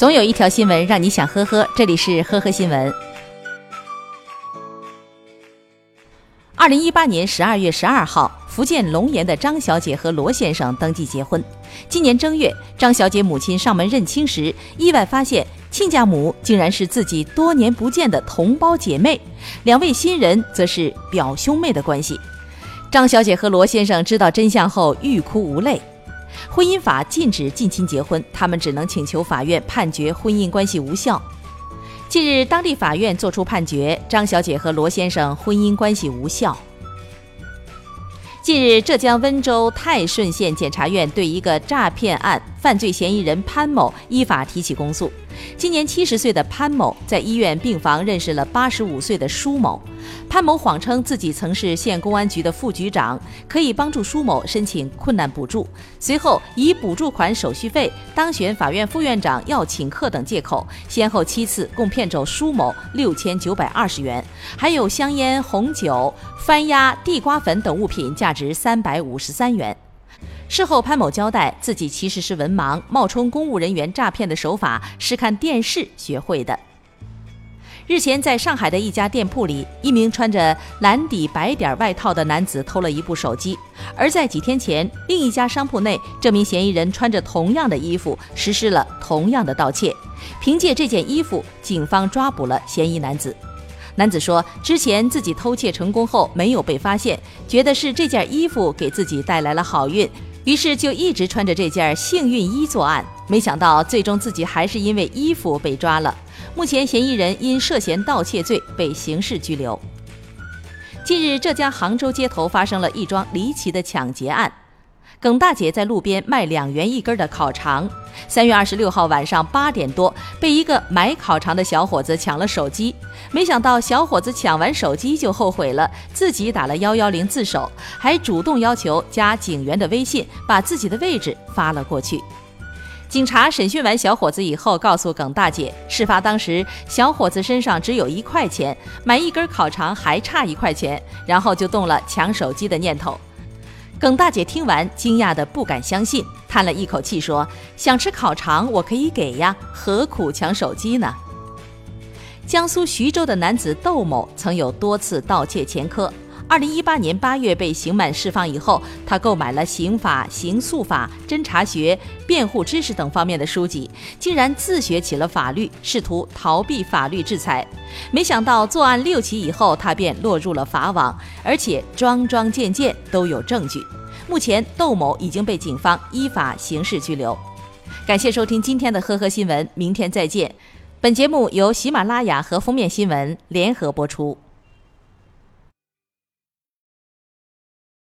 总有一条新闻让你想呵呵，这里是呵呵新闻。二零一八年十二月十二号，福建龙岩的张小姐和罗先生登记结婚。今年正月，张小姐母亲上门认亲时，意外发现亲家母竟然是自己多年不见的同胞姐妹，两位新人则是表兄妹的关系。张小姐和罗先生知道真相后欲哭无泪。婚姻法禁止近亲结婚，他们只能请求法院判决婚姻关系无效。近日，当地法院作出判决，张小姐和罗先生婚姻关系无效。近日，浙江温州泰顺县检察院对一个诈骗案犯罪嫌疑人潘某依法提起公诉。今年七十岁的潘某在医院病房认识了八十五岁的舒某。潘某谎称自己曾是县公安局的副局长，可以帮助舒某申请困难补助。随后以补助款、手续费、当选法院副院长要请客等借口，先后七次共骗走舒某六千九百二十元，还有香烟、红酒、番鸭、地瓜粉等物品，价值三百五十三元。事后，潘某交代自己其实是文盲，冒充公务人员诈骗的手法是看电视学会的。日前，在上海的一家店铺里，一名穿着蓝底白点外套的男子偷了一部手机；而在几天前，另一家商铺内，这名嫌疑人穿着同样的衣服，实施了同样的盗窃。凭借这件衣服，警方抓捕了嫌疑男子。男子说，之前自己偷窃成功后没有被发现，觉得是这件衣服给自己带来了好运。于是就一直穿着这件幸运衣作案，没想到最终自己还是因为衣服被抓了。目前嫌疑人因涉嫌盗窃罪被刑事拘留。近日，浙江杭州街头发生了一桩离奇的抢劫案。耿大姐在路边卖两元一根的烤肠，三月二十六号晚上八点多，被一个买烤肠的小伙子抢了手机。没想到小伙子抢完手机就后悔了，自己打了幺幺零自首，还主动要求加警员的微信，把自己的位置发了过去。警察审讯完小伙子以后，告诉耿大姐，事发当时小伙子身上只有一块钱，买一根烤肠还差一块钱，然后就动了抢手机的念头。耿大姐听完，惊讶的不敢相信，叹了一口气说：“想吃烤肠，我可以给呀，何苦抢手机呢？”江苏徐州的男子窦某曾有多次盗窃前科。二零一八年八月被刑满释放以后，他购买了刑法、刑诉法、侦查学、辩护知识等方面的书籍，竟然自学起了法律，试图逃避法律制裁。没想到作案六起以后，他便落入了法网，而且桩桩件件都有证据。目前，窦某已经被警方依法刑事拘留。感谢收听今天的呵呵新闻，明天再见。本节目由喜马拉雅和封面新闻联合播出。